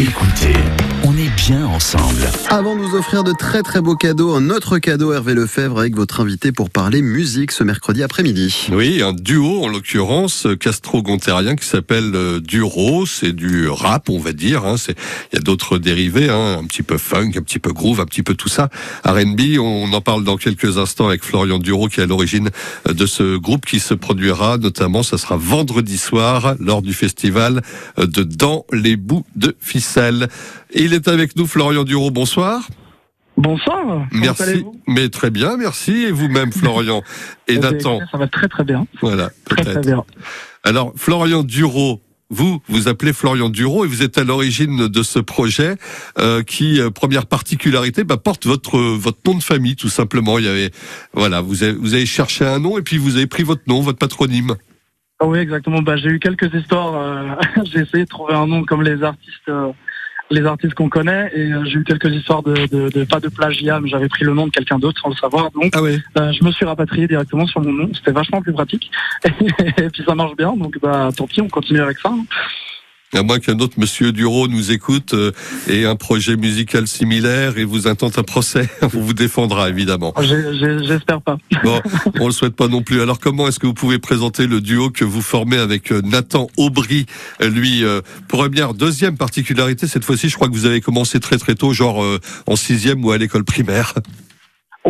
Écoutez, on est bien ensemble. Avant de vous offrir de très très beaux cadeaux, un autre cadeau Hervé Lefebvre avec votre invité pour parler musique ce mercredi après-midi. Oui, un duo en l'occurrence castro-gontérien qui s'appelle euh, Duro, c'est du rap on va dire, hein. c'est il y a d'autres dérivés, hein. un petit peu funk, un petit peu groove, un petit peu tout ça. R&B, on en parle dans quelques instants avec Florian Duro qui est à l'origine de ce groupe qui se produira notamment, ça sera vendredi soir lors du festival de Dans les bouts de il est avec nous Florian Duro, bonsoir. Bonsoir. Merci. Mais très bien, merci. Et vous-même, Florian et Eh bien, Nathan. Ça va très très bien. Voilà, Très très peut-être. bien. Alors, Florian Duro, vous, vous appelez Florian Duro et vous êtes à l'origine de ce projet euh, qui, euh, première particularité, bah, porte votre votre nom de famille, tout simplement. Il y avait, voilà, vous avez, vous avez cherché un nom et puis vous avez pris votre nom, votre patronyme. Ah oui, exactement. Bah, j'ai eu quelques histoires. euh, j'ai essayé de trouver un nom comme les artistes, euh, les artistes qu'on connaît, et euh, j'ai eu quelques histoires de, de, de- pas de plagiat, mais j'avais pris le nom de quelqu'un d'autre sans le savoir. Donc, Ah oui. je me suis rapatrié directement sur mon nom. C'était vachement plus pratique. et puis ça marche bien. Donc, bah, tant pis, on continue avec ça. À moins qu'un autre monsieur Duro nous écoute euh, et un projet musical similaire et vous intente un procès, on vous défendra évidemment. J'espère pas. Bon, on le souhaite pas non plus. Alors comment est-ce que vous pouvez présenter le duo que vous formez avec euh, Nathan Aubry Euh, Lui, euh, première, deuxième particularité, cette fois-ci, je crois que vous avez commencé très très tôt, genre euh, en sixième ou à l'école primaire.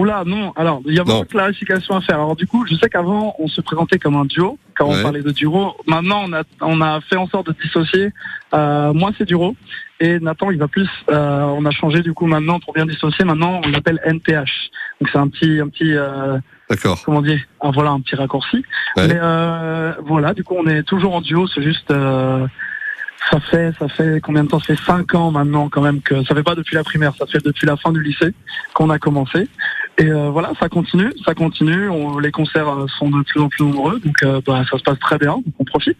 Oh là, non. Alors, il y a beaucoup de clarifications à faire. Alors, du coup, je sais qu'avant, on se présentait comme un duo, quand Ouais. on parlait de duo. Maintenant, on a, on a fait en sorte de dissocier. Euh, moi, c'est duo. Et Nathan, il va plus. euh, on a changé, du coup, maintenant, pour bien dissocier. Maintenant, on l'appelle NTH. Donc, c'est un petit, un petit, euh, D'accord. comment dire, ah, voilà, un petit raccourci. Ouais. Mais euh, voilà, du coup, on est toujours en duo. C'est juste. euh, ça fait, ça fait combien de temps? Ça fait cinq ans maintenant quand même que ça fait pas depuis la primaire, ça fait depuis la fin du lycée qu'on a commencé. Et euh, voilà, ça continue, ça continue. On- les concerts euh, sont de plus en plus nombreux, donc euh, bah, ça se passe très bien, donc on profite.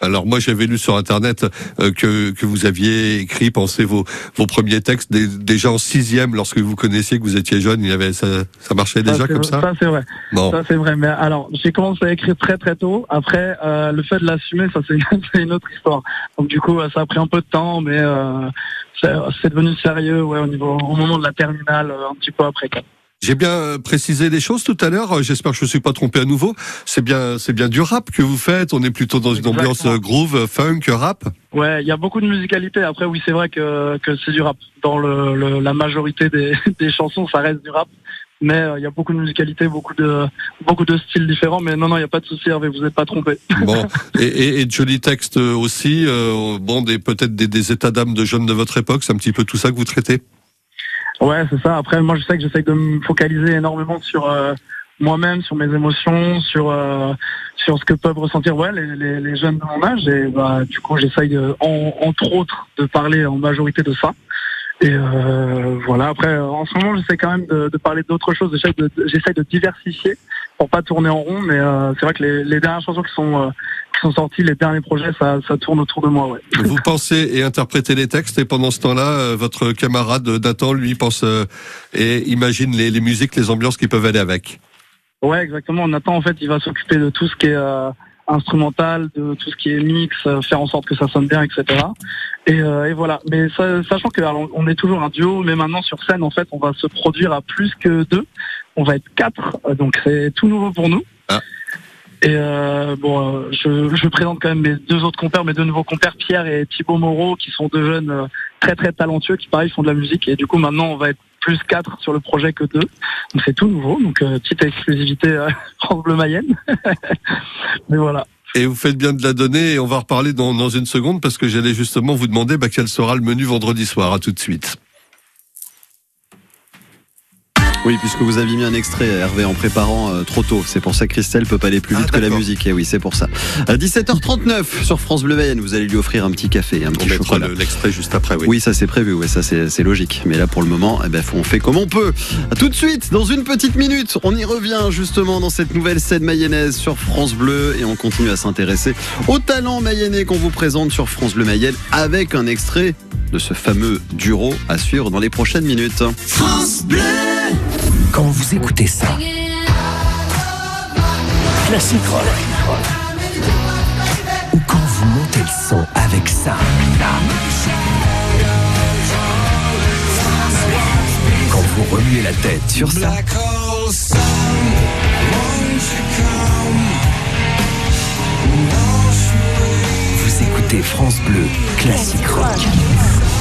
Alors moi j'avais lu sur internet euh, que, que vous aviez écrit, pensez vos, vos premiers textes dé- déjà en sixième lorsque vous connaissiez que vous étiez jeune. Il y avait ça, ça marchait déjà Ça, comme ça? Ça c'est vrai, Bon, ça c'est vrai. Mais alors, j'ai commencé à écrire très très tôt. Après, euh, le fait de l'assumer, ça c'est une autre histoire. Donc du coup, ça a pris un peu de temps, mais euh, c'est c'est devenu sérieux, ouais, au niveau, au moment de la terminale, euh, un petit peu après. quoi. J'ai bien euh, précisé les choses tout à l'heure. Euh, J'espère que je ne suis pas trompé à nouveau. C'est bien, c'est bien du rap que vous faites. On est plutôt dans une ambiance euh, groove, funk, rap. Ouais, il y a beaucoup de musicalité. Après, oui, c'est vrai que, que c'est du rap. Dans le, le- la majorité des, des chansons, ça reste du rap. Mais euh, il y a beaucoup de musicalité, beaucoup de, beaucoup de styles différents. Mais non, non, il n'y a pas de souci, Hervé, vous n'êtes pas trompé. Bon, et, et, et de jolis textes aussi. euh, bon, des peut-être des, des états d'âme de jeunes de votre époque. C'est un petit peu tout ça que vous traitez. Ouais, c'est ça. Après, moi, je sais que j'essaie de me focaliser énormément sur euh, moi-même, sur mes émotions, sur euh, sur ce que peuvent ressentir ouais, les, les, les jeunes de mon âge. Et bah, du coup, j'essaye, entre autres, de parler en majorité de ça. Et euh, voilà. Après, en ce moment, j'essaie quand même de, de parler d'autres choses. J'essaie de, de diversifier pour pas tourner en rond. Mais euh, c'est vrai que les, les dernières chansons qui sont euh, qui sont sorties, les derniers projets, ça, ça tourne autour de moi. Ouais. Vous pensez et interprétez les textes et pendant ce temps-là, euh, votre camarade Nathan, lui, pense euh, et imagine les, les musiques, les ambiances qui peuvent aller avec. Ouais, exactement. Nathan, en fait, il va s'occuper de tout ce qui est euh, instrumental, de tout ce qui est mix, euh, faire en sorte que ça sonne bien, etc. Et, euh, et voilà. Mais ça- sachant que alors, on est toujours un duo, mais maintenant sur scène, en fait, on va se produire à plus que deux. On va être quatre, donc c'est tout nouveau pour nous. Ah. Et euh, bon, euh, je, présente quand même mes deux autres compères, mes deux nouveaux compères, Pierre et Thibaut Moreau, qui sont deux jeunes euh, très très talentueux, qui pareil font de la musique. Et du coup, maintenant, on va être plus quatre sur le projet que deux. Donc c'est tout nouveau. Donc petite exclusivité euh, Bleu Mayenne. Mais voilà. Et vous faites bien de la donner et on va reparler dans, dans une seconde parce que j'allais justement vous demander bah, quel sera le menu vendredi soir. À tout de suite. Oui, puisque vous aviez mis un extrait, Hervé, en préparant euh, trop tôt. C'est pour ça que Christelle peut pas aller plus Ah, vite que la musique. Et oui, c'est pour ça. À 17h39 sur France Bleu Mayenne, vous allez lui offrir un petit café, un On petit mettra chocolat. le- l'extrait juste après. Oui. Oui, ça c'est prévu, ouais, ça c'est c'est logique. Mais là pour le moment, eh ben, on fait comme on peut. À tout de suite, dans une petite minute, on y revient justement dans cette nouvelle scène mayonnaise sur France Bleu et on continue à s'intéresser au talent mayennais qu'on vous présente sur France Bleu Mayenne avec un extrait de ce fameux Duro à suivre dans les prochaines minutes. France Bleu. Quand vous écoutez ça, classique rock. Ou quand vous montez le son avec ça. Quand vous remuez la tête sur ça. Vous écoutez France Bleu, classique rock.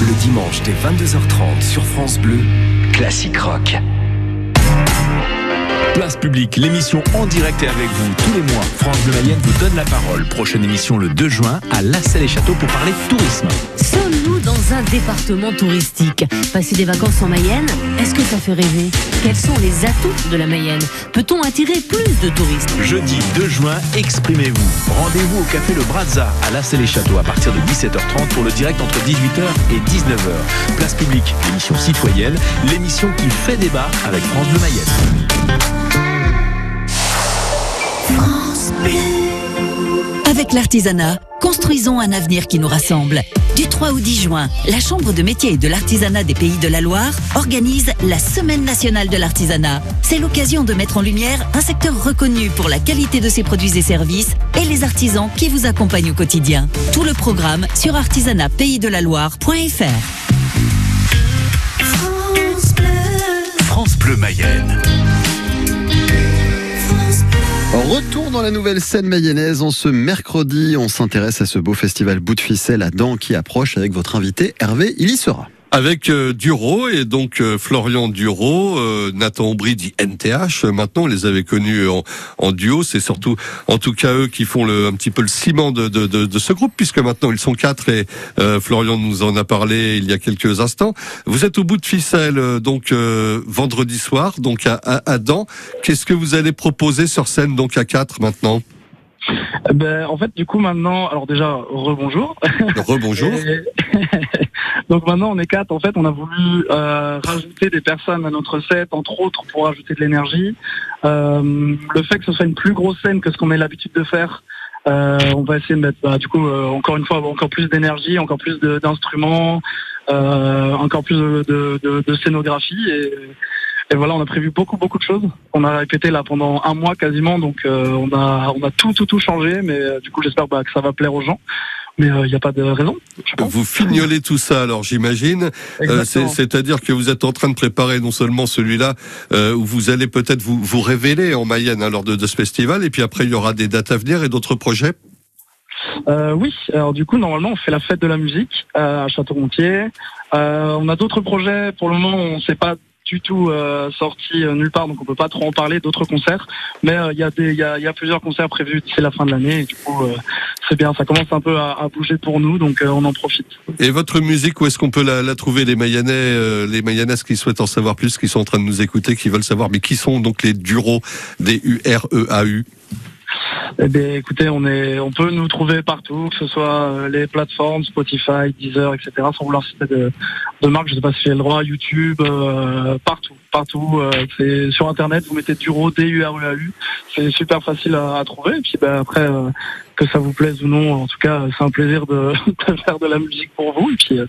Le dimanche dès 22h30 sur France Bleu, classique rock. Place publique, l'émission en direct et avec vous tous les mois. France Bleu Mayenne vous donne la parole. Prochaine émission le 2 juin à La Salle et Château pour parler tourisme. Sommes-nous dans un département touristique Passer des vacances en Mayenne, est-ce que ça fait rêver Quels sont les atouts de la Mayenne Peut-on attirer plus de touristes Jeudi 2 juin, exprimez-vous. Rendez-vous au café Le Brazza à La Salle et Château à partir de 17h30 pour le direct entre 18h et 19h. Place publique, l'émission citoyenne, l'émission qui fait débat avec France Bleu Mayenne. Avec l'artisanat, construisons un avenir qui nous rassemble. Du 3 au 10 juin, la Chambre de métier et de l'artisanat des pays de la Loire organise la Semaine nationale de l'artisanat. C'est l'occasion de mettre en lumière un secteur reconnu pour la qualité de ses produits et services et les artisans qui vous accompagnent au quotidien. Tout le programme sur artisanatpaysdelaloire.fr. France Bleu Mayenne. Retour dans la nouvelle scène mayonnaise. En ce mercredi, on s'intéresse à ce beau festival bout de ficelle à Dents qui approche avec votre invité Hervé. Il y sera. Avec euh, Duro et donc euh, Florian Duro, euh, Nathan Aubry dit NTH. Maintenant, on les avait connus en, en duo. C'est surtout, en tout cas, eux qui font le, un petit peu le ciment de, de, de, de ce groupe, puisque maintenant ils sont quatre et euh, Florian nous en a parlé il y a quelques instants. Vous êtes au bout de ficelle, euh, donc euh, vendredi soir, donc à, à, à. Qu'est-ce que vous allez proposer sur scène, donc à quatre maintenant? Ben, en fait, du coup, maintenant, alors déjà, rebonjour. Rebonjour. Donc maintenant, on est quatre. En fait, on a voulu euh, rajouter des personnes à notre set, entre autres pour ajouter de l'énergie. Euh, le fait que ce soit une plus grosse scène que ce qu'on a l'habitude de faire, euh, on va essayer de mettre, bah, du coup, euh, encore une fois, encore plus d'énergie, encore plus d'instruments, euh, encore plus de, de- de- de scénographie. Et, et voilà, on a prévu beaucoup, beaucoup de choses. On a répété là pendant un mois quasiment, donc euh, on a, on a tout, tout, tout changé. Mais euh, du coup, j'espère bah, que ça va plaire aux gens. Mais il n'y a pas de raison. Je pense. Vous fignolez tout ça, alors j'imagine. Euh. C'est-à-dire que vous êtes en train de préparer non seulement celui-là, euh, où vous allez peut-être vous, vous révéler en Mayenne hein, lors de, de ce festival, et puis après il y aura des dates à venir et d'autres projets. Euh, oui, alors du coup, normalement, on fait la fête de la musique euh, à Château-Gontier. Euh, on a d'autres projets. Pour le moment, on ne s'est pas du tout euh, sorti euh, nulle part, donc on peut pas trop en parler. D'autres concerts, mais euh, il y a des, a, a plusieurs concerts prévus d'ici la fin de l'année. Et du coup, c'est bien. Ça commence un peu à, bouger pour nous, donc on en profite. Et votre musique, où est-ce qu'on peut la, trouver? Les Mayennais, euh, les Mayennaises qui souhaitent en savoir plus, qui sont en train de nous écouter, qui veulent savoir, mais qui sont donc les Duro, D-U-R-E-A-U Eh bien, écoutez, on est, on peut nous trouver partout, que ce soit euh, les plateformes Spotify, Deezer, etc. Sans vouloir citer de, marque, je sais pas si j'ai le droit, YouTube, euh, partout, partout. euh, c'est sur Internet, vous mettez Duro, D-U-R-E-A-U. C'est super facile à, trouver. Et puis, ben, après, que ça vous plaise ou non, en tout cas, c'est un plaisir de, de faire de la musique pour vous. Et puis,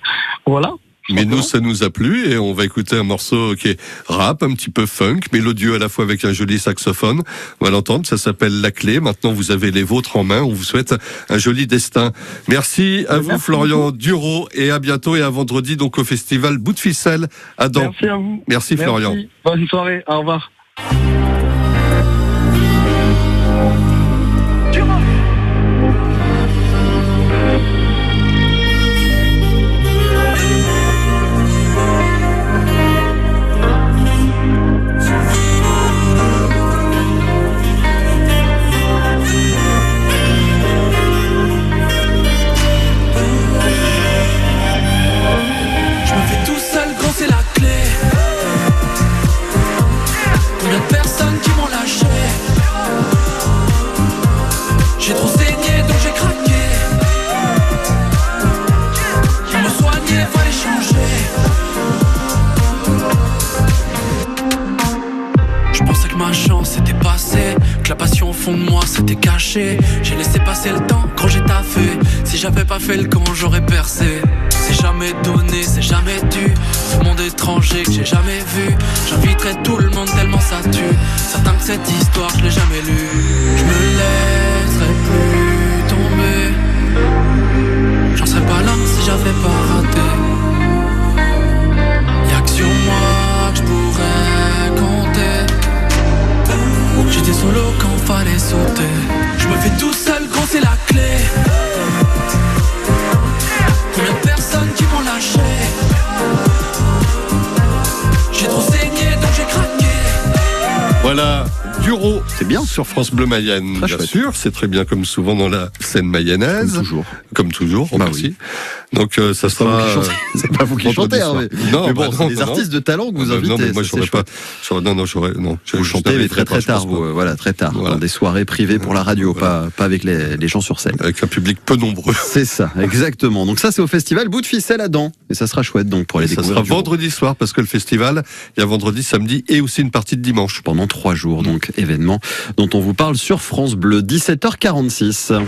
voilà. Mais nous, ça nous a plu et on va écouter un morceau qui est rap, un petit peu funk, mélodieux à la fois avec un joli saxophone. On va l'entendre, ça s'appelle La Clé. Maintenant, vous avez les vôtres en main. On vous souhaite un joli destin. Merci à vous, Florian Duro, et à bientôt et à vendredi, donc au festival Bout de Ficelle à. Merci à vous. Merci, Florian. Bonne soirée. Au revoir. Fond de moi s'était cachée. J'ai laissé passer le temps quand j'ai taffé. Si j'avais pas fait le camp, j'aurais percé. C'est jamais donné, c'est jamais dû. Ce monde étranger que j'ai jamais vu. J'inviterai tout le monde tellement ça tue. Certain que cette histoire, je l'ai jamais lue. Je me laisserai Voilà. C'est bien. sur France Bleu Mayenne, Très bien chouette. sûr. C'est très bien comme souvent dans la scène mayonnaise. Comme toujours. Comme toujours, Bah merci. oui. Donc euh, ça sera. c'est pas vous qui chantez, soir. Hervé. Non, mais bah bon, non, des non, artistes de talent que vous Ah bah invitez. Non, mais moi j'aurais pas. Non, non, j'aurais. Non, je- Vous chantez, mais très pas, très tard, euh, voilà, très tard, dans des soirées privées pour la radio, pas, pas avec les, les gens sur scène. Avec un public peu nombreux. C'est ça, exactement. Donc ça, c'est au festival Bout de ficelle à Dents. Et ça sera chouette donc pour les ça sera vendredi soir parce que le festival, il y a vendredi, samedi et aussi une partie de dimanche. pendant trois jours, donc événement dont on vous parle sur France Bleu, 17h46.